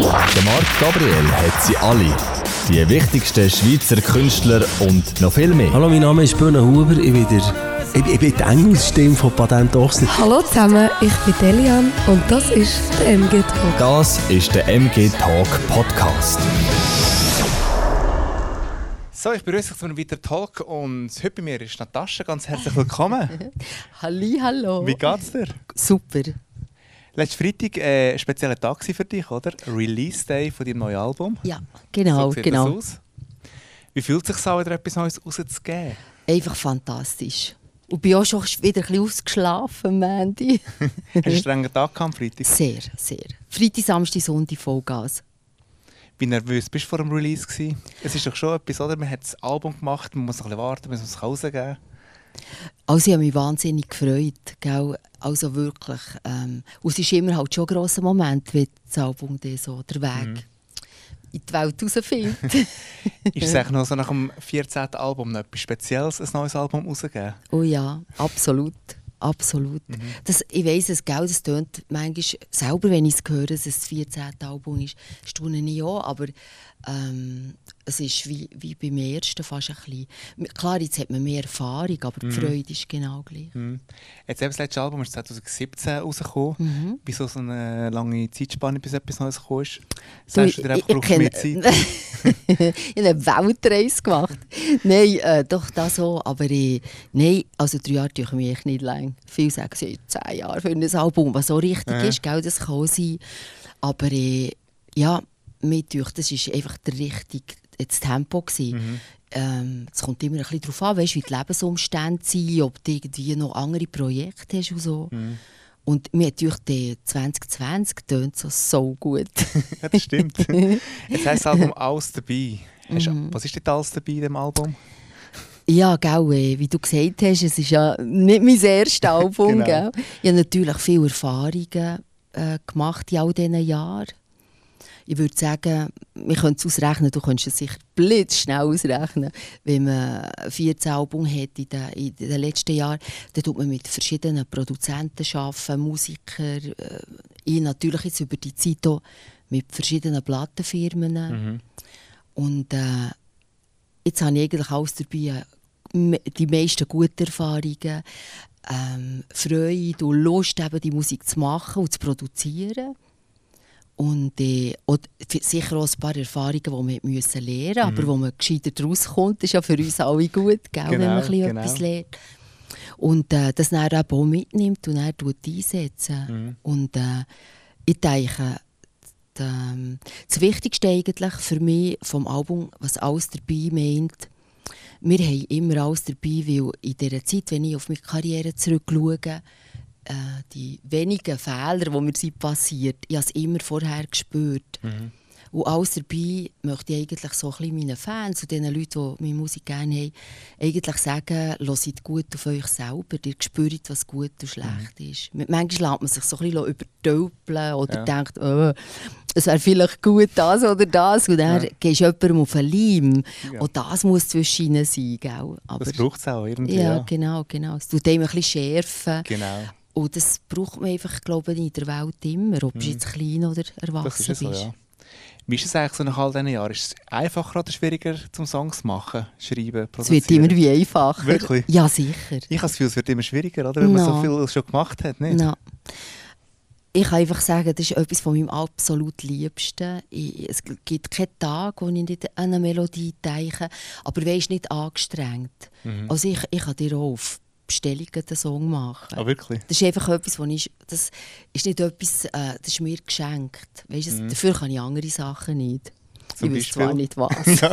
Der Marc Gabriel hat sie alle. Die wichtigsten Schweizer Künstler und noch viel mehr. Hallo, mein Name ist Böhne Huber. Ich bin, der, ich, ich bin die Engelsstimme von Patent Ochsner. Hallo zusammen, ich bin Delian und das ist der MG Talk. Das ist der MG Talk Podcast. So, ich begrüße euch zu einem weiteren Talk und heute bei mir ist Natascha. Ganz herzlich willkommen. Halli, hallo. Wie geht's dir? Super. Letzten Freitag äh, ein spezieller Tag für dich, oder? Release Day von deinem neuen Album. Ja, genau, so sieht genau. Wie fühlt es sich an, wieder etwas Neues rauszugeben? Einfach fantastisch. Und bin auch schon wieder ein bisschen ausgeschlafen, Mandy. Hast du einen strengen Tag gehabt Freitag? sehr, sehr. Freitag, Samstag, Sonntag Vollgas. Wie nervös bist du vor dem Release? Gewesen? Es ist doch schon etwas, oder? Man hat das Album gemacht, man muss noch ein bisschen warten, man muss es rausgeben. Also ich habe mich wahnsinnig gefreut. Gell? Also wirklich. Ähm, und es ist immer halt schon ein grosser Moment, wenn das Album dann so der Weg Mhm. in die Welt rausfindet. Ist es eigentlich noch so nach dem 14. Album noch etwas Spezielles, ein neues Album rausgeben? oh ja, absolut. Absolut. Mhm. Das, ich weiss es, gell, das tönt manchmal selber, wenn ich es höre, dass es das 14. Album ist, staune ich auch, aber ähm, es ist wie, wie beim ersten fast ein bisschen. Klar, jetzt hat man mehr Erfahrung, aber Mhm. die Freude ist genau gleich. Hm. Jetzt eben das letzte Album ist 2017 rausgekommen. Mhm. Wieso so eine lange Zeitspanne, bis etwas Neues gekommen ist? Du, Sagst du dir einfach, brauchst mehr Zeit? ich habe eine Weltreise gemacht. nein, äh, doch das so, aber äh, nein, also drei Jahre tue ich mich echt nicht lang. Viele sagen, zehn Jahre für ein Album, was so richtig Ja. ist, gell, das kann sein. Aber äh, ja, mir das war einfach der richtige das Tempo. Gewesen. Mhm. Ähm, es kommt immer ein bisschen darauf an, weißt, wie die Lebensumstände sind, ob du irgendwie noch andere Projekte hast und so. Mhm. Und mir die 2020 tönt so, so gut. ja, das stimmt. Jetzt heisst das Album «Alles dabei». Mhm. Was ist denn alles dabei in dem Album? Ja, gell, äh, wie du gesagt hast, es ist ja nicht mein erstes Album. Genau. gell? Ich habe natürlich viele Erfahrungen äh, gemacht in all diesen Jahren. Ich würde sagen, wir können es ausrechnen, du könntest es sicher blitzschnell ausrechnen. Wenn man 14 Album hat in den, in den letzten Jahren, dann tut man mit verschiedenen Produzenten arbeiten, Musiker. Äh, ich natürlich jetzt über die Zeit auch mit verschiedenen Plattenfirmen. Mhm. Und äh, jetzt habe ich eigentlich alles dabei. Die meisten guten Erfahrungen, ähm, Freude und Lust, eben die Musik zu machen und zu produzieren. Und äh, sicher auch ein paar Erfahrungen, die wir müssen lernen mussten, aber wo man gescheiter rauskommt, ist ja für uns alle gut, gell, wenn man ein Genau, bisschen genau. etwas lernt. Und äh, das dann auch mitnimmt und dann tut einsetzen. Mhm. Und äh, ich denke, ähm, das Wichtigste eigentlich für mich vom Album, was alles dabei meint, wir haben immer alles dabei, weil in dieser Zeit, wenn ich auf meine Karriere zurückschaue, äh, die wenigen Fehler, die mir sind passiert, ich habe es immer vorher gespürt. Mhm. Und alles dabei möchte ich eigentlich so ein bisschen meinen Fans und den Leuten, die meine Musik gerne haben, eigentlich sagen, hört gut auf euch selber, ihr spürt, was gut und schlecht ist. Manchmal lässt man sich so ein bisschen übertölpeln oder Ja. denkt, oh, es wäre vielleicht gut das oder das und dann Ja. gehst du jemandem auf den Leim. Ja. Und das muss zwischen ihnen sein, gell? Aber, Das braucht es auch irgendwie. ja, Ja, genau, genau. Es tut einem ein bisschen schärfen. Genau. Und das braucht man einfach, glaube ich, in der Welt immer, ob du jetzt klein oder Das erwachsen ist ja so, bist. ja. Wie ist es eigentlich so nach all diesen Jahren? Ist es einfacher oder schwieriger, zum Songs machen, schreiben, Es produzieren? wird immer wie einfacher. Wirklich? Ja, sicher. Ich habe das Gefühl, es wird immer schwieriger, oder? wenn man so No. viel schon gemacht hat. Nicht? Na. Ich kann einfach sagen, das ist etwas von meinem absolut Liebsten. Ich, es gibt keinen Tag, wo ich nicht an eine Melodie denke, aber weisst nicht angestrengt. Mhm. Also ich, ich kann dir auf Bestellung den Song machen. Ah, wirklich? Das ist einfach etwas, wo ich, das ist nicht etwas, äh, das ist mir geschenkt. Weißt, du, Dafür kann ich andere Sachen nicht. Mhm. Zum ich weiß zwar nicht was.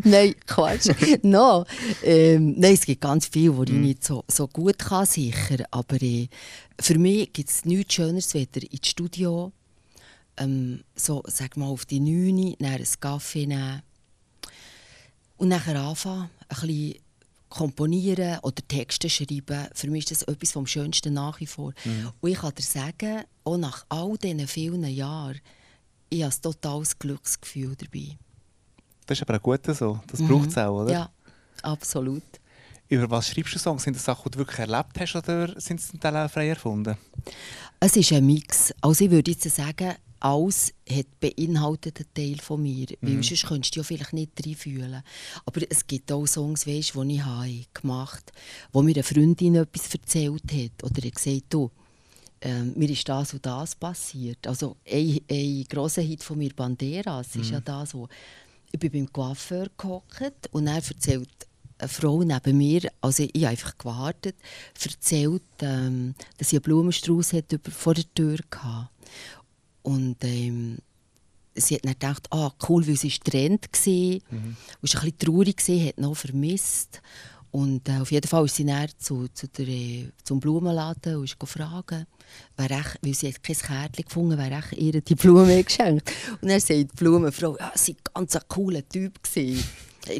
nein, Quatsch. no. ähm, nein, es gibt ganz viel, wo Mhm. ich nicht so, so gut kann, sicher. Aber äh, für mich gibt es nichts Schöneres, weder ins Studio, ähm, so, sag mal, auf die 9 dann einen Kaffee nehmen und nachher anfangen, ein bisschen komponieren oder Texte schreiben. Für mich ist das etwas vom Schönsten nach wie vor. Und ich kann dir sagen, auch nach all diesen vielen Jahren, ich habe ein totales Glücksgefühl dabei. Das ist aber auch gut so. Das braucht es auch, oder? Mhm. Ja, absolut. Über was schreibst du Songs? Sind das Sachen, die du wirklich erlebt hast oder sind sie zum Teil auch frei erfunden? Es ist ein Mix. Also ich würde jetzt sagen, alles hat beinhaltet einen Teil von mir. Weil Mhm. sonst könntest du ja vielleicht nicht reinfühlen. Aber es gibt auch Songs, weißt, die ich habe gemacht habe, wo mir eine Freundin etwas erzählt hat. Oder hat gesagt, du, ähm, mir ist das und das passiert. Also ein, ein grosser Hit von mir, Banderas, ist ja das, wo ich bin beim Coiffeur gehockt und er erzählt eine Frau neben mir, also ich habe einfach gewartet, erzählt, ähm, dass sie einen Blumenstrauß hat über, vor der Tür hatte. Und ähm, sie hat dann gedacht, ah, cool, weil sie Trend war. Mhm. Und war ein bisschen traurig, hat noch vermisst. Und äh, auf jeden Fall ist sie dann zu, zu der, zum Blumenladen und ist gefragt, wer echt, weil sie hat kein Kärtchen gefunden wer echt ihr die Blume geschenkt Und dann sagt die Blumenfrau, ja, sie war ein ganz cooler Typ. Gewesen.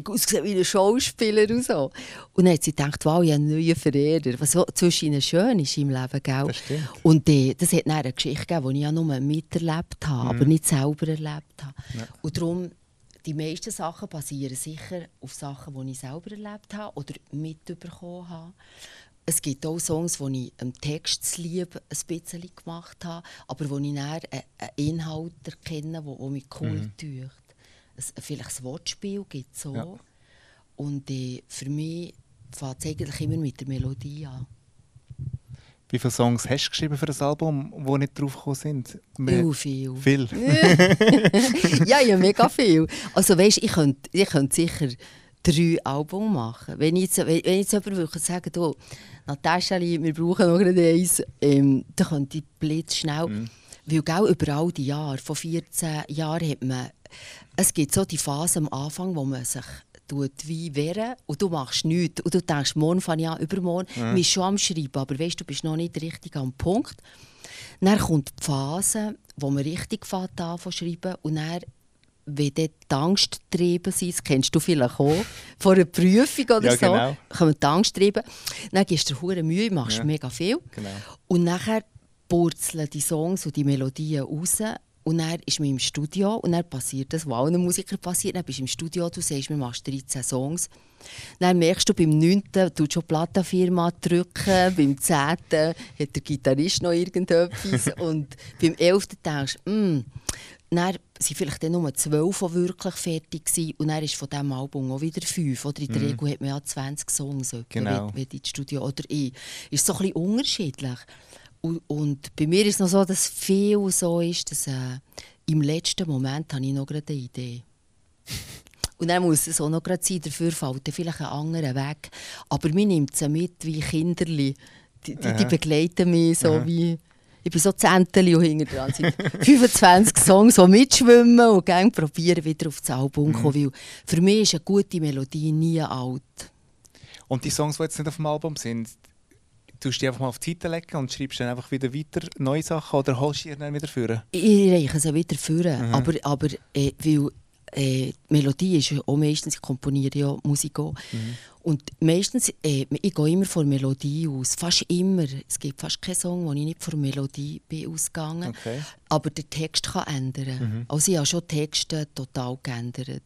Ausgesehen wie ein Schauspieler und so. Und dann hat sie gedacht, wow, ich habe einen neuen Verehrer. Was zwischen ihnen schön ist im Leben, gell? Das stimmt. Und äh, das hat dann eine Geschichte gegeben, die ich ja nur miterlebt habe, aber nicht selber erlebt habe. Und darum, die meisten Sachen basieren sicher auf Sachen, die ich selber erlebt habe oder mitbekommen habe. Es gibt auch Songs, die ich im Text lieb ein bisschen gemacht habe, aber wo ich dann einen Inhalt erkenne, der mich cool tut. Vielleicht ein Wortspiel gibt es so. Ja. Und äh, für mich fängt es eigentlich immer mit der Melodie an. Wie viele Songs hast du geschrieben für das Album, die nicht draufgekommen sind? Viel, viel. Viel. ja, ja, mega viel. Also weißt, ich könnte ich könnt sicher drei Alben machen. Wenn ich jetzt, wenn, wenn jetzt jemand würde sagen, du, Natascha, wir brauchen noch eins, ähm, dann könnte ich blitzschnell. Mhm. Weil gell, über all die Jahre, von 14 Jahren, hat man, es gibt so die Phase am Anfang, wo man sich tut wie wehren und du machst nichts. Und du denkst, morgen fange ich an, übermorgen. Man ist schon am Schreiben, aber weißt, du bist noch nicht richtig am Punkt. Dann kommt die Phase, wo man richtig fängt an zu schreiben und dann wenn dort die Angst getrieben sind, das kennst du vielleicht auch, vor einer Prüfung oder Ja, so, genau. kommen die Angst treiben. Dann gibst du dir hure Mühe, machst Ja. mega viel. Genau. Und nachher purzeln die Songs und die Melodien raus. Und dann ist man im Studio und dann passiert das, was allen Musikern passiert. Dann bist du im Studio, du sagst, wir machst 13 Songs. Dann merkst du, beim 9. tut schon Plattenfirma drücken, beim 10. hat der Gitarrist noch irgendetwas und beim 11. denkst du, «Mm.» Dann waren vielleicht dann nur 12, die wirklich fertig waren und dann ist von diesem Album auch wieder 5. Oder in der Regel hat man ja 20 Songs, Genau. wenn, wenn du ins Studio oder ich. Ist so ein bisschen unterschiedlich. Und, und bei mir ist es noch so, dass viel so ist, dass äh, im letzten Moment habe ich noch gerade eine Idee. Und dann muss es auch noch gerade sein, dafür fällt vielleicht ein anderer weg. Aber mir nimmt sie mit wie Kinderli. Die, die, die begleiten mich so wie... Ich bin so Zenteli und hinten dran sind 25 Songs, die mitschwimmen und gerne probieren, wieder auf das Album zu kommen. Weil für mich ist eine gute Melodie nie alt. Und die Songs, die jetzt nicht auf dem Album sind, tust du die einfach mal auf die Seite legen und schreibst dann einfach wieder weiter neue Sachen oder holst du die dann wieder führen? Ich reiche sie wieder führen. Aber, aber äh, weil äh, die Melodie ist ja auch meistens, ich komponiere ja Musik auch. Und meistens, äh, ich gehe immer von Melodie aus. Fast immer. Es gibt fast keinen Song, wo ich nicht von Melodie bin ausgegangen Okay. Aber der Text kann ändern. Also ich habe schon Texte total geändert.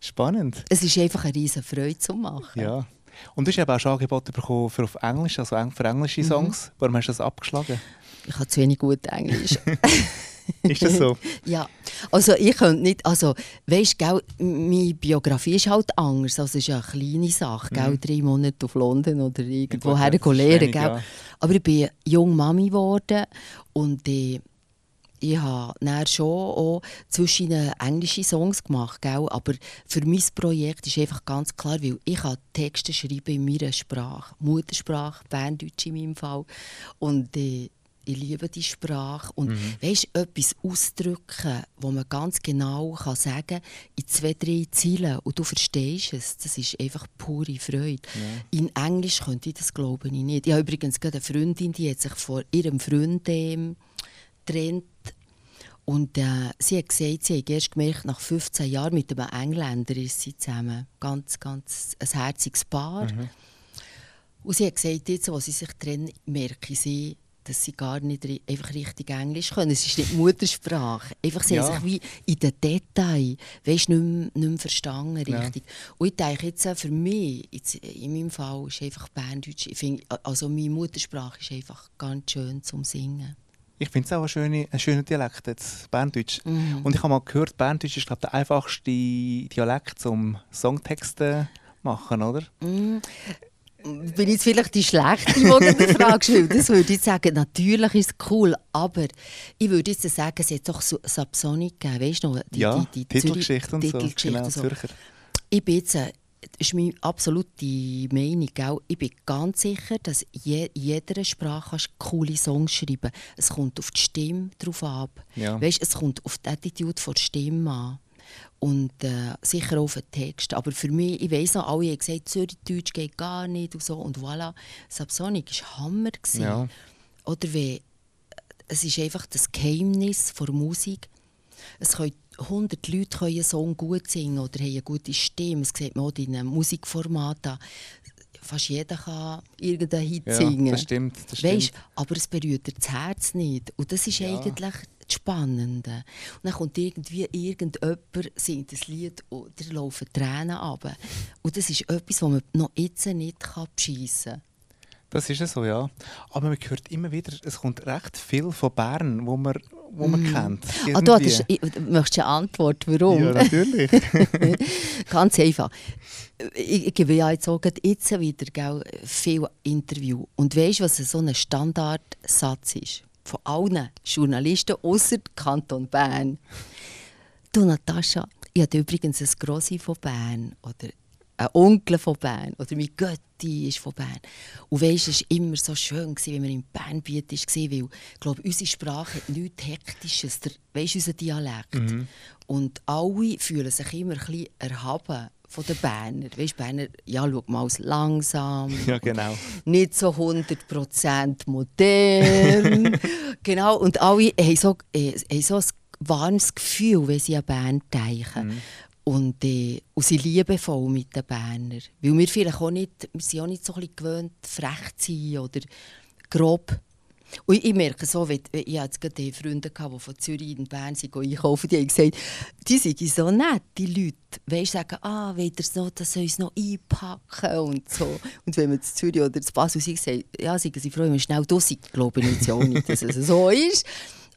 Spannend. Es ist einfach eine riesige Freude zu machen. Ja. Und du hast eben auch schon Angebote bekommen für auf Englisch, also für englische Songs. Warum hast du das abgeschlagen? Ich habe zu wenig gut Englisch. Ist das so? Ja, also ich könnte nicht, also weißt du, meine Biografie ist halt anders, also es ist ja eine kleine Sache, gell, drei Monate auf London oder irgendwo Mhm. Ja, her lernen, gell. Aber ich bin jung Mami geworden und äh, ich habe dann schon auch zwischen englische Songs gemacht, gell? aber für mein Projekt ist einfach ganz klar, weil ich kann Texte schreiben in meiner Sprache, Muttersprache, Berndeutsch in meinem Fall und äh, ich liebe die Sprache und Mhm. weißt etwas ausdrücken, wo man ganz genau kann sagen in zwei, drei Zeilen und du verstehst es, das ist einfach pure Freude. In Englisch könnte ich das glaube ich nicht. Ich habe übrigens gerade eine Freundin, die hat sich von ihrem Freund ähm, getrennt und äh, sie hat gesagt, sie hat erst gemerkt, nach 15 Jahren mit einem Engländer ist sie zusammen. Ganz, ganz ein herziges Paar. Und sie hat gesagt, jetzt, wo sie sich trennen, merke sie, dass sie gar nicht einfach richtig Englisch können. Es ist nicht Muttersprache. Einfach, sie Ja. haben sich wie in den Details weißt, nicht, mehr, nicht mehr verstanden Ja. richtig. Und ich denke jetzt, äh, für mich, jetzt, in meinem Fall, ist einfach Berndeutsch, ich finde, also meine Muttersprache ist einfach ganz schön zum Singen. Ich finde es auch ein schöner, ein schöner Dialekt, jetzt, Berndeutsch. Mhm. Und ich habe mal gehört, Berndeutsch ist glaube der einfachste Dialekt zum Songtexte machen, oder? Mm. Bin jetzt vielleicht die Schlechte, die du die Frage stellt. Das würde ich sagen, natürlich ist es cool, aber ich würde jetzt sagen, es hat doch so Subsonic gegeben, weißt du noch? Die, ja, die, die Titelgeschichte und so. Titelgeschichte Genau, und so. Zürcher. Ich bin jetzt, äh, das ist meine absolute Meinung, ich bin ganz sicher, dass je, in jeder Sprache kannst coole Songs schreiben Es kommt auf die Stimme drauf ab. Ja. Weißt, es kommt auf die Attitude der Stimme an. Und äh, sicher auch auf den Text. Aber für mich, ich weiss noch, alle haben gesagt, Zürichdeutsch geht gar nicht und so. Und voilà, Subsonic war Hammer. Ja. Oder wie, es ist einfach das Geheimnis der Musik. Es können 100 Leute können einen Song gut singen oder haben eine gute Stimme. Das sieht man auch in einem Musikformat an. Fast jeder kann irgendeinen Hit Ja, singen. das stimmt. Das Weißt, stimmt. aber es berührt das Herz nicht. Und das ist Ja. eigentlich das Spannende. Und dann kommt irgendwie irgendjemand, singt ein Lied und da laufen Tränen runter. Und das ist etwas, was man noch jetzt nicht kann beschissen kann. Das ist ja so, ja. Aber man hört immer wieder, es kommt recht viel von Bern, wo man, wo man kennt. Ah, du hattest, ich, möchtest eine Antwort, warum? Ja, natürlich. Ganz einfach. Ich, ich gebe ja jetzt auch jetzt wieder gell, viel Interview. Und weißt du, was so ein Standardsatz ist? Von allen Journalisten außer Kanton Bern. Du, Natascha, ich habe übrigens ein Grossi von Bern. Oder ein Onkel von Bern. Oder mein Götti ist von Bern. Und weißt, es war immer so schön, gewesen, wenn wir in Bernbiet waren, weil ich glaube, unsere Sprache hat nichts Hektisches. Der, weißt, unser Dialekt. Und alle fühlen sich immer ein bisschen erhaben von den Berner. Weißt, Berner, ja, schau mal, langsam. ja, genau. Nicht so 100% modern. genau, und alle haben so, äh, haben so ein warmes Gefühl, wenn sie an Bern denken. Und, äh, und sie liebevoll mit den Berner. Weil wir vielleicht auch nicht, wir sind auch nicht so ein bisschen gewöhnt, frech zu sein oder grob. Und ich, merke so, wenn, ich hatte gerade Freunde, gehabt, die von Zürich in Bern sind, einkaufen, die haben gesagt, die sind so nett, die Leute. Weißt, sagen, ah, wollt ihr noch, das soll uns noch einpacken und so. Und wenn man zu Zürich oder zu Basel sind, sagen ja, sie froh, wenn man schnell da sind. Glaube ich jetzt auch nicht, dass es so ist.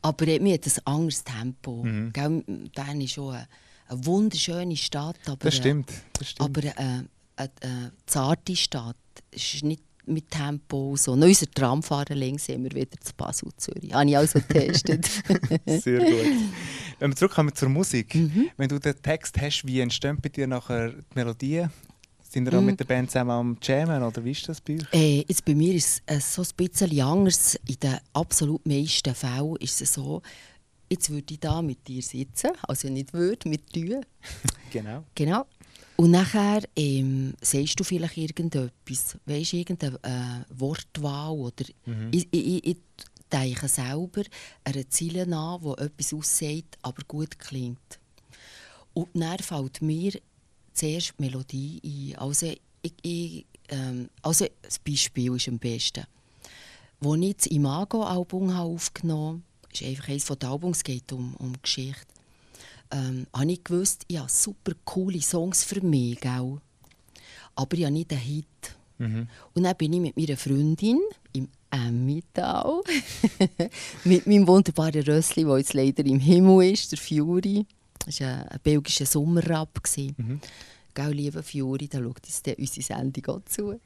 Aber äh, mir hat ein anderes Tempo. Gell, Bern ist schon eine, eine wunderschöne Stadt, aber, Das äh, stimmt. Das stimmt. aber äh, eine, eine zarte Stadt ist nicht mit Tempo so. Noch unser Tramfahrer links sind wir wieder zu Basel, Zürich. Habe ich also getestet. Sehr gut. Wenn wir zurückkommen zur Musik, Mhm. wenn du den Text hast, wie entstehen bei dir nachher die Melodien? Sind ihr auch Mhm. mit der Band zusammen am Jammen oder wie ist das bei euch? äh, jetzt bei mir ist es äh, so ein bisschen anders. In den absolut meisten Fällen ist es so, jetzt würde ich da mit dir sitzen, also nicht würde, mit dir. Genau. Genau. Und nachher ähm, sagst du vielleicht irgendetwas, weißt du, irgendeine äh, Wortwahl oder ich, ich, ich, ich denke selber einer Ziele an, die etwas aussagt, aber gut klingt. Und dann fällt mir zuerst die Melodie ein. Also, ich, ich, ähm, also das Beispiel ist am besten. Als ich das Imago-Album aufgenommen habe, ist einfach eines der Albums, es geht um, um Geschichte, ähm, habe ich gewusst, ich habe super coole Songs für mich, gell? aber ich habe nicht einen Hit. Und dann bin ich mit meiner Freundin im Emmental, mit meinem wunderbaren Rössli, der jetzt leider im Himmel ist, der Fury. Das war ein, ein belgischer Sommerrap. Mhm. Gell, lieber Fury, da schaut uns unsere Sendung auch zu.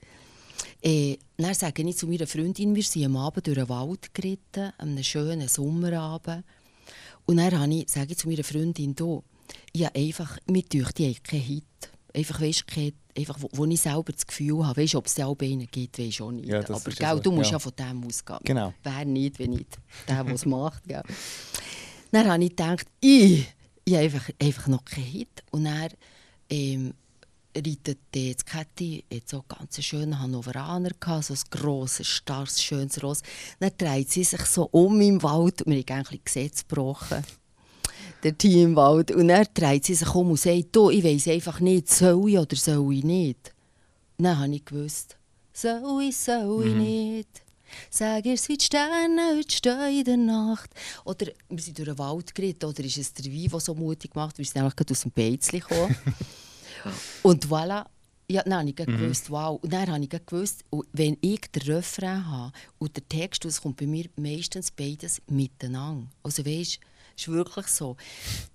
Äh, dann sage ich zu meiner Freundin, wir sind am Abend durch den Wald geritten, an einem schönen Sommerabend. Und dann habe ich, sage ich zu meiner Freundin, du, ich habe einfach, mir deucht, ich habe keinen Hit. Einfach, weißt, kein, einfach wo, wo ich selber das Gefühl habe, weißt, ob es auch einen gibt, weiß auch nicht. Ja, Aber gell, so, du musst ja. ja. von dem ausgehen. Genau. Wer nicht, wenn nicht der, der es macht. Gell. Dann habe ich gedacht, ich, ich habe einfach, einfach noch keinen Hit. Und dann ähm, reitet das Kette jetzt so ganz schönen Hannoveraner, gehabt, so ein grosses, starres, schönes Ross. Dann dreht sie sich so um im Wald und wir haben ein Gesetz gebrochen. Der Team im Wald. Und dann dreht sie sich um und sagt, du, ich weiss einfach nicht, soll ich oder soll ich nicht? Und dann habe ich gewusst, soll ich, soll ich nicht? Sag ihr's wie die Sterne, heute stehen in der Nacht. Oder wir sind durch den Wald geritten, oder ist es der Wein, der so mutig macht? Wir sind nämlich gerade aus dem Beizli gekommen. Und voilà. Ja, dann habe ich Mhm. gewusst, wow. Und dann habe ich gewusst, und wenn ich den Refrain habe und der Text, das kommt bei mir meistens beides miteinander. Also weißt, ist wirklich so.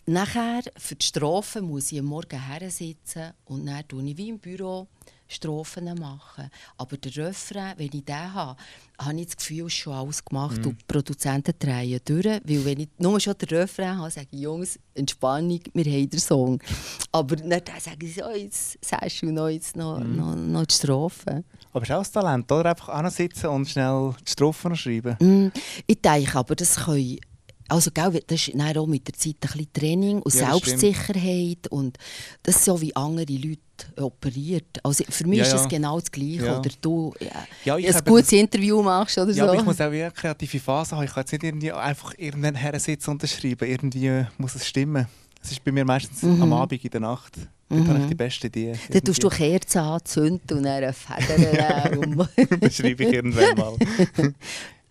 Nachher, für die Strophe muss ich am Morgen her sitzen und dann tue ich wie im Büro Strophen machen. Aber der Refrain, wenn ich den habe, habe ich das Gefühl, schon alles gemacht und die Produzenten drehen durch. Weil wenn ich nur schon den Refrain habe, sage ich, Jungs, Entspannung, wir haben den Song. Aber dann sage ich so, jetzt sagst du noch, jetzt noch, noch, noch die Strophe. Aber es ist auch ein Talent, oder? Einfach sitzen und schnell die Strophen schreiben. Mm, ich denke aber, das können. Also, gell, das ist auch mit der Zeit ein bisschen Training und Ja, das Selbstsicherheit. Und das ist so, wie andere Leute operiert. Also, für mich Ja, ist ja. das genau das Gleiche. Ja. Oder du ja, ein gutes Interview machst oder so. ich muss auch eine kreative Phase haben. Ich kann jetzt nicht irgendwie einfach irgendwann her sitzen und das schreiben. Irgendwie muss es stimmen. Es ist bei mir meistens am Abend in der Nacht. Dort habe ich die beste Idee. Dann tust du Kerzen anzünden und dann Federn um. das schreibe ich irgendwann mal.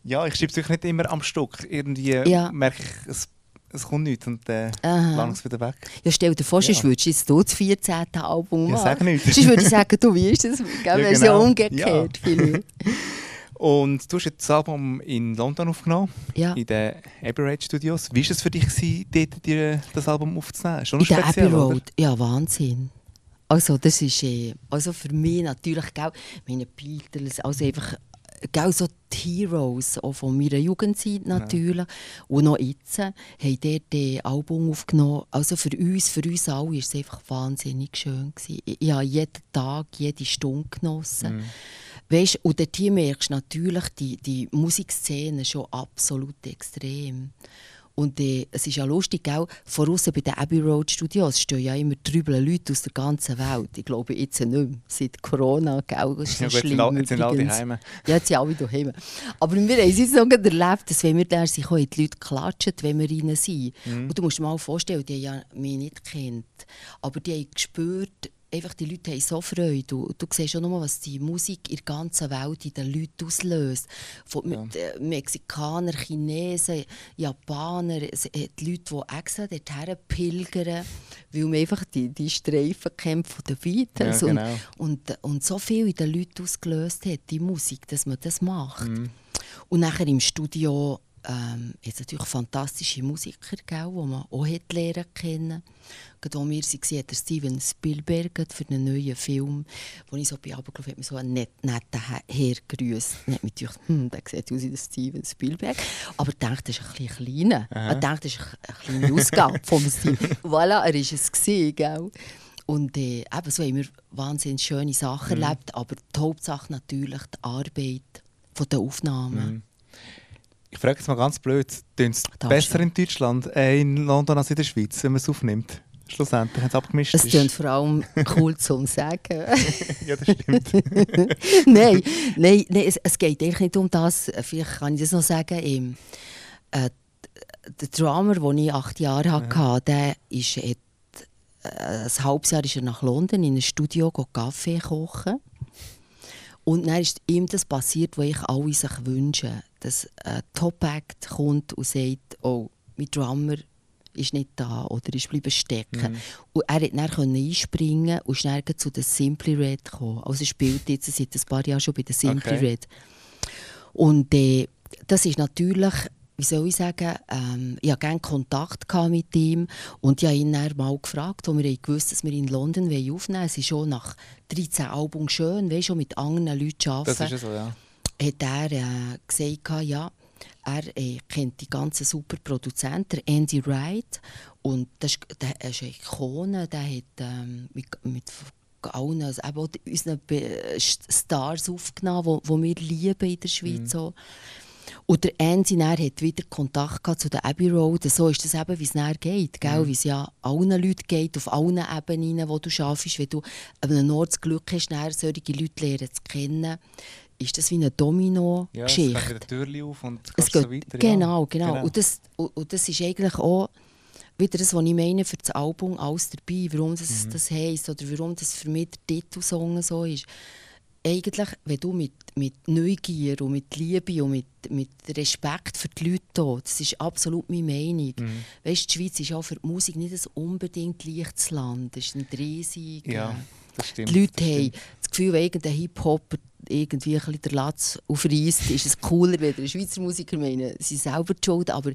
ja, ich schreibe es nicht immer am Stück. Irgendwie merke ich, es, es kommt nichts und äh, Aha. lang es wieder weg. Ja, stell dir vor, Ja. sonst würdest du jetzt das 14. Album Ja, machen. sag nichts. Sonst würde ich sagen, du weißt es. Ja, Wäre es ja genau. umgekehrt. vielleicht. Und du hast jetzt das Album in London aufgenommen, Ja. in den Abbey Road Studios. Wie war es für dich, gewesen, dort dir das Album aufzunehmen? Schon In der Abbey oder? Road, ja, Wahnsinn. Also das ist äh, also für mich natürlich, gell, meine Beatles, also einfach, gell, so die Heroes auch von meiner Jugendzeit natürlich. Und noch jetzt äh, haben dort das Album aufgenommen. Also für uns, für uns alle war es einfach wahnsinnig schön. Gewesen. Ich, ich habe jeden Tag, jede Stunde genossen. Mhm. Weißt, und dort merkst du natürlich die, die Musikszene schon absolut extrem. Und äh, es ist ja lustig, gell? von außen bei den Abbey Road Studios stehen ja immer drüber Leute aus der ganzen Welt. Ich glaube jetzt nicht mehr, seit Corona, gell? Das ist so Ja, gut, schlimm sind alle- jetzt sind alle daheim. Ja, jetzt sind alle daheim. Aber wir haben es jetzt noch erlebt, dass wenn wir da sind, die Leute klatschen, wenn wir rein sind. Mhm. Und du musst dir mal vorstellen, die haben ja mich nicht kennt, aber die haben gespürt, einfach die Leute haben so Freude. Du, du siehst schon nur, was die Musik in der ganzen Welt in den Leuten auslöst. Von mit, äh, Mexikaner, Chinesen, Japaner, es die Leute, die extra dorthin pilgern, weil man einfach die, die Streifen kennt von den Beatles. Ja, genau. und, und, und so viel in den Leuten ausgelöst hat, die Musik, dass man das macht. Und nachher im Studio ähm, jetzt natürlich fantastische Musiker, gell, die man auch hat lernen kennen. Gerade als wir waren, hat der Steven Spielberg für einen neuen Film, wo ich so bin, aber glaube hat mir so einen net, netten He- Herr gegrüßt. Und hat mich gedacht, hm, der sieht aus wie der Steven Spielberg. Aber ich dachte, das ist ein bisschen kleiner. Ich dachte, das ist eine kleine Ausgabe vom Steven. voilà, er war es, gewesen, gell. Und äh, eben so haben wir wahnsinnig schöne Sachen erlebt, aber die Hauptsache natürlich die Arbeit von den Aufnahmen. Ich frage jetzt mal ganz blöd, tun es besser in Deutschland, äh, in London als in der Schweiz, wenn man es aufnimmt? Schlussendlich, wenn es abgemischt Es klingt vor allem cool zum Sagen. ja, das stimmt. nein, nein, nein es, es geht eigentlich nicht um das. Vielleicht kann ich das noch sagen. Im, äh, der Drummer, den ich acht Jahre hatte, der ist, äh, ein halbes Jahr ist er nach London in ein Studio Kaffee kochen. Und dann ist ihm das passiert, was ich alle sich wünschen. Dass ein Top-Act kommt und sagt, oh, mein Drummer ist nicht da oder ist bleiben stecken. Und er konnte dann einspringen und ist dann zu der Simply Red gekommen. Also er spielt jetzt seit ein paar Jahren schon bei der Simply Okay. Red. Und äh, das ist natürlich, wie soll ich sagen, ähm, ich hatte gerne Kontakt mit ihm und ich habe ihn dann mal gefragt, wo wir gewusst dass wir in London aufnehmen wollen. Es ist schon nach 13 Alben schön, weißt, schon mit anderen Leuten arbeiten Das ist so, ja. Hat er äh, gesagt, ja, er äh, kennt die ganzen super Produzenten, Andy Wright. Und das ist, der ist eine Ikone, der hat ähm, mit, mit allen, also eben auch unseren Stars aufgenommen, die wir lieben in der Schweiz. So. Und der Andy hat wieder Kontakt gehabt zu der Abbey Road. So ist das eben, wie es dann geht. Gell? Wie es ja allen Leuten geht, auf allen Ebenen, wo du arbeitest. Wenn du an einem Ort das Glück hast, solche Leute lernen zu kennen, ist das wie eine Ja, es Domino-Geschichte. geht auf und Es gehst so geht- weiter. genau, ja. genau, Und, das, und, und das ist eigentlich auch wieder das, was ich meine für das Album «Alles dabei», warum das, das heisst oder warum das für mich der Titelsong so ist. Eigentlich, wenn du mit, mit Neugier und mit Liebe und mit, mit Respekt für die Leute da, das ist absolut meine Meinung. Weißt, die Schweiz ist auch für die Musik nicht ein unbedingt leichtes Land. Es ist ein riesig... Ja. Das stimmt. Die Leute das haben das Gefühl, wenn irgendein Hip-Hopper irgendwie ein bisschen den Latz aufreißt, ist es cooler, wenn ein Schweizer Musiker meinen, sie selber die Schuld. Aber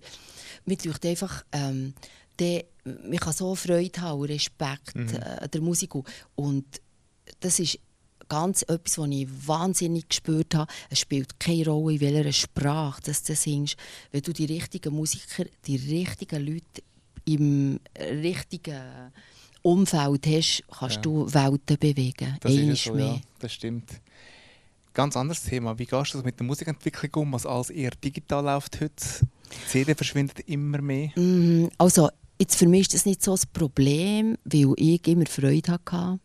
mir denkt einfach, ähm, der, man kann so Freude haben und Respekt Mhm. äh, an der Musik. Und das ist ganz etwas, was ich wahnsinnig gespürt habe. Es spielt keine Rolle, in welcher Sprache das du singst. Wenn du die richtigen Musiker, die richtigen Leute im richtigen Umfeld hast, kannst Ja. du Welten bewegen. Das ist Einmal so, mehr. ja, das stimmt. Ganz anderes Thema. Wie gehst du mit der Musikentwicklung um, was alles eher digital läuft heute? Die CD verschwindet immer mehr. Mhm, Also, jetzt für mich ist das nicht so ein Problem, weil ich immer Freude hatte.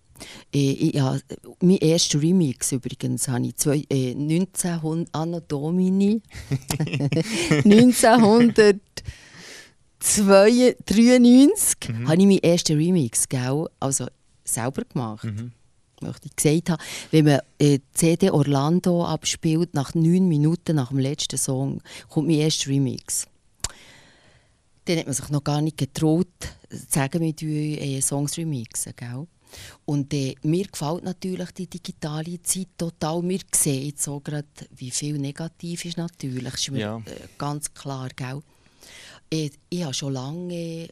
Äh, ich, ja, mein erster Remix übrigens habe ich zwei, äh, 1900 Anno Domini 1993 Mhm. habe ich meinen ersten Remix gell? Also, selber gemacht. Mhm. Möchte ich gesagt haben, wenn man äh, CD Orlando abspielt, nach neun Minuten nach dem letzten Song, kommt mein erster Remix. Dann hat man sich noch gar nicht getraut, zu sagen, wir tun, äh, Songs remixen. Gell? Und äh, mir gefällt natürlich die digitale Zeit total. Wir sehen jetzt so gerade, wie viel negativ ist natürlich. Das ist mir Ja. äh, ganz klar. Gell? Äh, ich habe schon lange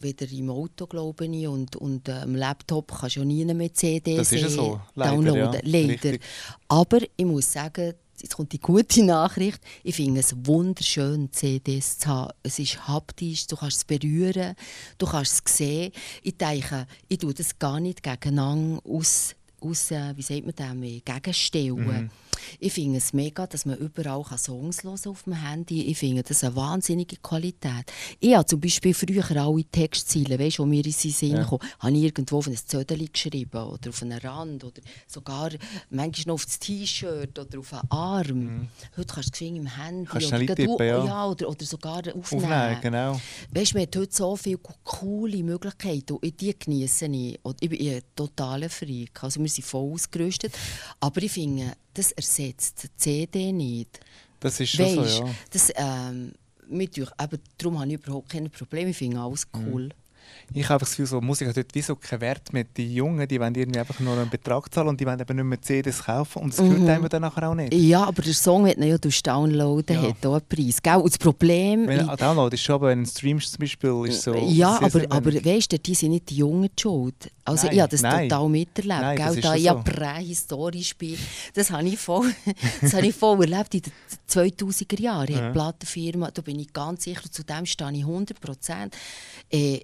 wieder im Auto, glaube ich, und, und äh, am Laptop kannst du ja nie mehr CDs Das so, downloaden. ja. Leider. Richtig. Aber ich muss sagen, jetzt kommt die gute Nachricht. Ich finde es wunderschön, CDs zu haben. Es ist haptisch, du kannst es berühren, du kannst es sehen. Ich denke, ich tue das gar nicht gegeneinander aus, aus äh, wie sagt man dem, äh, gegenstellen. Mhm. Ich finde es mega, dass man überall Songs hören auf dem Handy Ich finde das eine wahnsinnige Qualität. Ich habe zum Beispiel früher alle Textziele, weißt, die mir in den Sinn Ja. kommen, habe ich irgendwo auf ein Zettel geschrieben oder auf einen Rand oder sogar manchmal noch auf das T-Shirt oder auf einen Arm. Heute kannst du es im Handy Mhm. Kannst oder, eintippen, au- ja. oder, oder sogar aufnehmen. Aufnehmen, genau. Weißt, man hat heute so viele coole Möglichkeiten und die genieße ich. Und ich bin ein totaler Freak. Also wir sind voll ausgerüstet. Aber ich finde, das ersetzt die CD nicht. Das ist schon Weißt, so, ja. das, ähm, mir durch, eben, darum habe ich überhaupt keine Probleme. Ich finde alles Mhm. Ich habe das Gefühl, so, Musik hat dort wie so keinen Wert mehr. Die Jungen, die wollen irgendwie einfach nur einen Betrag zahlen und die wollen eben nicht mehr CDs kaufen und das gehört Mhm. einem dann nachher auch nicht. Ja, aber der Song, du ihn ja downloaden, Ja. hat auch einen Preis. Gell? Und das Problem... Wenn ein Download ist schon, aber wenn du streamst zum Beispiel, ist so... ja, aber, aber weißt du, die sind nicht die Jungen die schuld. Also Nein, ich habe das nein. total miterlebt. Nein, gell? ist Da ich ja so. prähistorisch bin, das habe ich voll, das habe ich voll erlebt in den 2000er Jahren. Ja. Plattenfirma, da bin ich ganz sicher, zu dem stehe ich 100 Prozent. Äh, äh,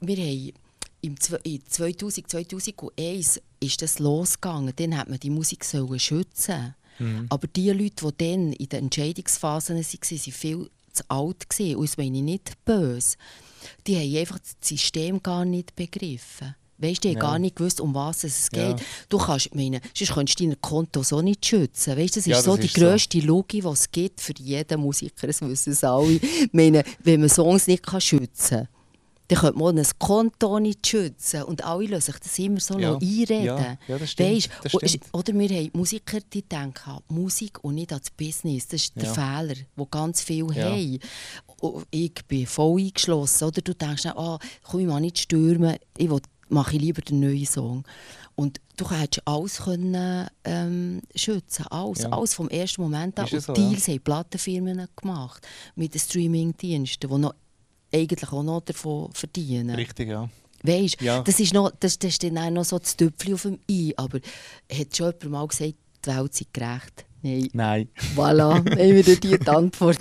wir haben im Zwe- in 2000, 2001 ist das losgegangen. Dann hat man die Musik sollen schützen. Mhm. Aber die Leute, die dann in den Entscheidungsphasen waren, waren viel zu alt. Gewesen. Und das meine ich nicht böse. Die haben einfach das System gar nicht begriffen. Weißt du, die haben Ja. gar nicht gewusst, um was es Ja. geht. Du kannst, meine, sonst könntest du dein Konto so nicht schützen. Weißt, das ist Ja, so das die ist so. grösste Logik, die es gibt für jeden Musiker. Das wissen es alle. Meine, wenn man Songs nicht kann schützen kann, dann könnte man ein Konto nicht schützen. Und alle lassen sich das immer so Ja. einreden. Ja, ja, das stimmt. Weisst, Das stimmt. Oder wir haben Musiker, die denken an Musik und nicht an das Business. Das ist der Ja. Fehler, den ganz viele Ja. haben. Und Ich bin voll eingeschlossen. Oder du denkst, ah, komm, ich mal nicht stürmen, ich will, mache lieber den neuen Song. Und du hättest alles können, ähm, schützen alles, Ja. alles vom ersten Moment an. Ist ja Und so, ja. Deals haben Plattenfirmen gemacht mit den Streamingdiensten, die noch, eigentlich auch noch davon verdienen. Richtig, ja. Weißt, Ja. das ist noch, das, das ist dann noch so das Tüpfchen auf dem I. Aber hat schon jemand mal gesagt, die Welt sei gerecht? Nein. Nein. Voilà, haben wir die Antwort.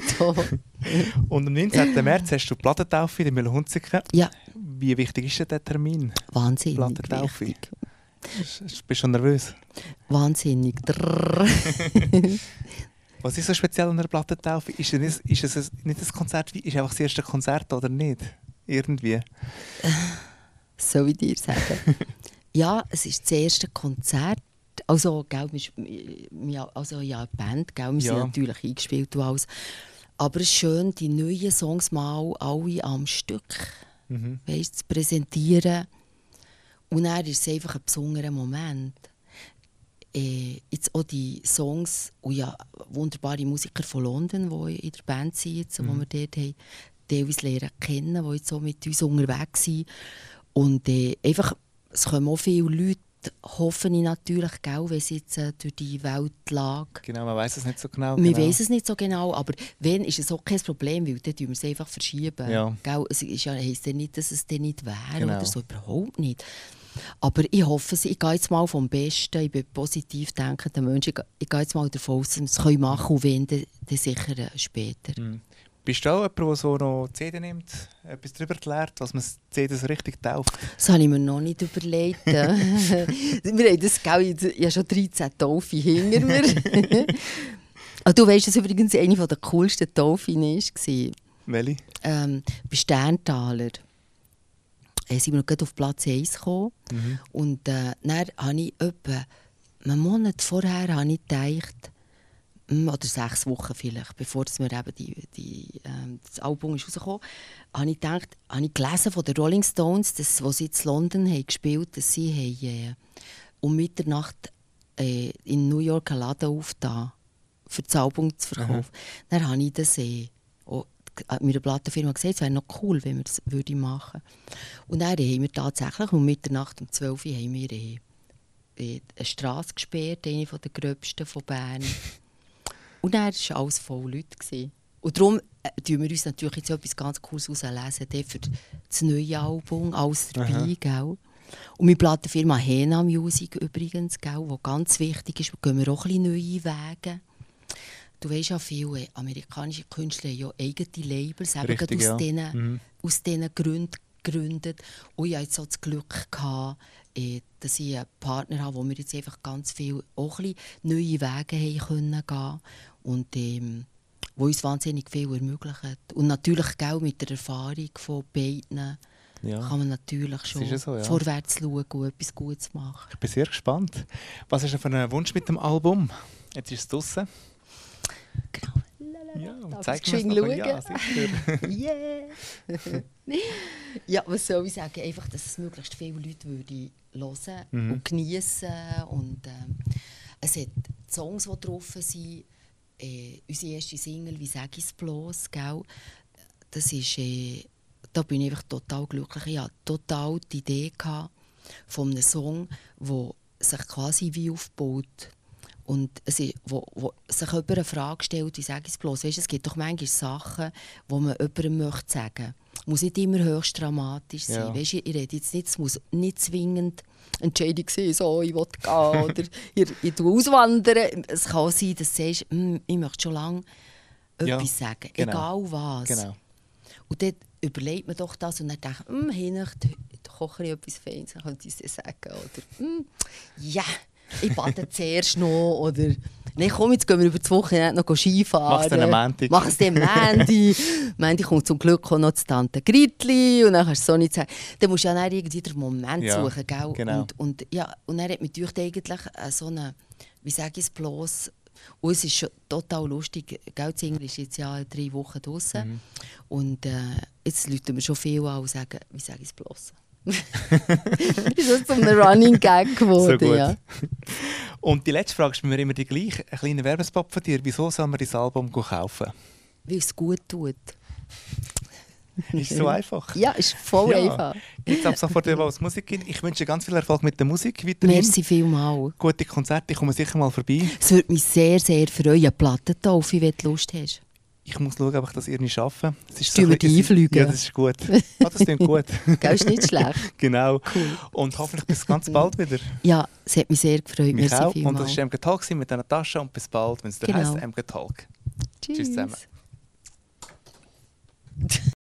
Und am 19. März hast du die Plattentaufe in der Mühlhunziken. Ja, Wie wichtig ist denn der Termin? wahnsinnig Plattentaufe. wichtig. Bist du schon nervös? Wahnsinnig. Was ist so speziell an einer Plattentaufe? Ist es, ist es nicht ein Konzert, wie ist einfach das erste Konzert oder nicht? Irgendwie. Soll ich dir sagen? ja, es ist das erste Konzert. Also, gell, wir, also ja, eine Band, gell, wir Ja. sind natürlich eingespielt und alles. Aber es ist schön, die neuen Songs mal alle am Stück Mhm. weißt, zu präsentieren. Und dann ist es einfach ein besonderer Moment. Äh, jetzt auch die Songs, und ja, wunderbare Musiker von London, die in der Band sind, jetzt, Mhm. wo wir dort haben, teilweise lernen kennen, die jetzt so mit uns unterwegs sind. Und äh, einfach, es kommen auch viele Leute hoffe ich natürlich, gell, wenn sie jetzt äh, durch die Weltlage Genau, man weiß es nicht so genau. wir genau. weiß es nicht so genau, aber wenn, ist es auch kein Problem, weil dann wir es einfach verschieben. Ja. Gell? Es ist ja, heisst ja nicht, dass es dann nicht wäre Genau. oder so, überhaupt nicht. Aber ich hoffe, ich gehe jetzt mal vom Besten, ich bin positiv denkender Mensch, ich, gehe- ich gehe jetzt mal davon aus, dass es können machen und wenn, dann, dann sicher äh, später. Mhm. Bist du auch jemand, der so noch CD nimmt, etwas darüber lernt, was man die CD so richtig tauft? Das habe ich mir noch nicht überlegt. wir haben das, gell, ich habe schon 13 Taufe hinter mir. Ah, du weißt, dass übrigens eine der coolsten Taufen war. Welche? ähm, bei Sterntaler äh, sind wir noch auf Platz 1 gekommen. Mhm. Und äh, dann habe ich etwa einen Monat vorher habe ich gedacht, mm, oder sechs Wochen vielleicht, bevor mir eben die, die, ähm, das Album ist rausgekommen habe ich gedacht, habe ich gelesen von den Rolling Stones, dass, wo sie in London haben gespielt dass sie haben, äh, um Mitternacht äh, in New York einen Laden aufgetan für das Album zu verkaufen. Dann habe ich das äh, auch mit der Plattenfirma gesagt, es wäre noch cool, wenn wir das würde machen Und dann haben wir tatsächlich um Mitternacht um 12 Uhr haben wir äh, eine Straße gesperrt, eine der gröbsten von Bern. Und dann war alles voll Leute. Gewesen. Und darum äh, tun wir uns natürlich jetzt etwas ganz Cooles herauslesen dort für das neue Album, alles dabei, gell? Und meine Plattenfirma Hena Music übrigens, gell, wo ganz wichtig ist, gehen wir auch ein bisschen neue Wege. Du weißt ja, viele amerikanische Künstler haben ja eigene Labels, eben Richtig, aus ja. diesen Mhm. aus diesen Gründen gegründet. Und ich hatte jetzt so das Glück, gehabt, eh, dass ich einen Partner habe, wo wir jetzt einfach ganz viel auch ein neue Wege haben können gehen und ähm, wo uns wahnsinnig viel ermöglicht. Und natürlich gell, mit der Erfahrung von beiden Ja. kann man natürlich schon so, ja. vorwärts schauen und etwas Gutes machen. Ich bin sehr gespannt. Was ist denn für ein Wunsch mit dem Album? Jetzt ist es draußen. Genau. Ja, Darf zeig ich mir noch. Ja, schauen? sicher. Yeah! ja, was soll ich sagen? Einfach, dass es möglichst viele Leute würde hören Mhm. und genießen und ähm, es hat Songs, die drauf sind. Äh, unsere erste Single «Wie sag ich's bloß?» gell? Das ist, äh, da bin ich einfach total glücklich. Ich hatte total die Idee gehabt von einem Song, der sich quasi wie aufbaut. Und es ist, wo, wo sich jemand eine Frage stellt, wie sage ich es bloß? Weißt, es gibt doch manchmal Sachen, die man jemandem möchte sagen möchte. muss nicht immer höchst dramatisch sein. Ja. Weißt, ich, ich rede jetzt nicht, es muss nicht zwingend Entscheidung sein, so, ich will gehen oder ich, ich auswandern. Es kann sein, dass du sagst, «Hm, ich möchte schon lange Ja, etwas sagen, genau. egal was. Genau. Und dann überlegt man doch das und dann denkt man, hm, Hinnacht, koche ich etwas Feines, dann könnte ich es dir sagen. Oder, hm, ja, ich bade zuerst noch. Oder, nein, komm, jetzt gehen wir über das Wochenende noch Skifahren. Mach's dann am Montag. Mach es dann am Montag. Montag kommt zum Glück auch noch die Tante Gritli und dann kannst du so nicht sagen. Dann musst du ja dann irgendwie den Moment Ja, suchen, gell? genau. Und, und, ja, und dann hat mich gedacht, eigentlich äh, so eine, wie sage ich es bloß, und es ist schon total lustig. Gell, Single ist jetzt ja drei Wochen draußen. Mhm. Und äh, jetzt läuten wir schon viel an und sagen, wie sage ich es bloß? ist das zum Running Gag geworden, So ja. Und die letzte Frage ist mir immer die gleiche. Ein kleiner Werbespot von dir. Wieso soll man das Album kaufen? Weil es gut tut. Ist so einfach. Ja, ist voll Ja. einfach. Jetzt ab sofort wieder als Musikerin. Ich wünsche dir ganz viel Erfolg mit der Musik weiterhin. Merci vielmals. Gute Konzerte, ich komme sicher mal vorbei. Es würde mich sehr, sehr freuen, Plattentaufe, wenn du Lust hast. Ich muss schauen, ob ich das irgendwie schaffe. Es ist ein bisschen- die einfliegen? Ja, das ist gut. Ah, das klingt gut. Gell, ist nicht schlecht. genau. Und hoffentlich bis ganz bald wieder. Ja, es hat mich sehr gefreut. Mich auch. Und das war MG Talk mit einer Tasche und bis bald, wenn es Genau. heisst MG Talk. Tschüss zusammen.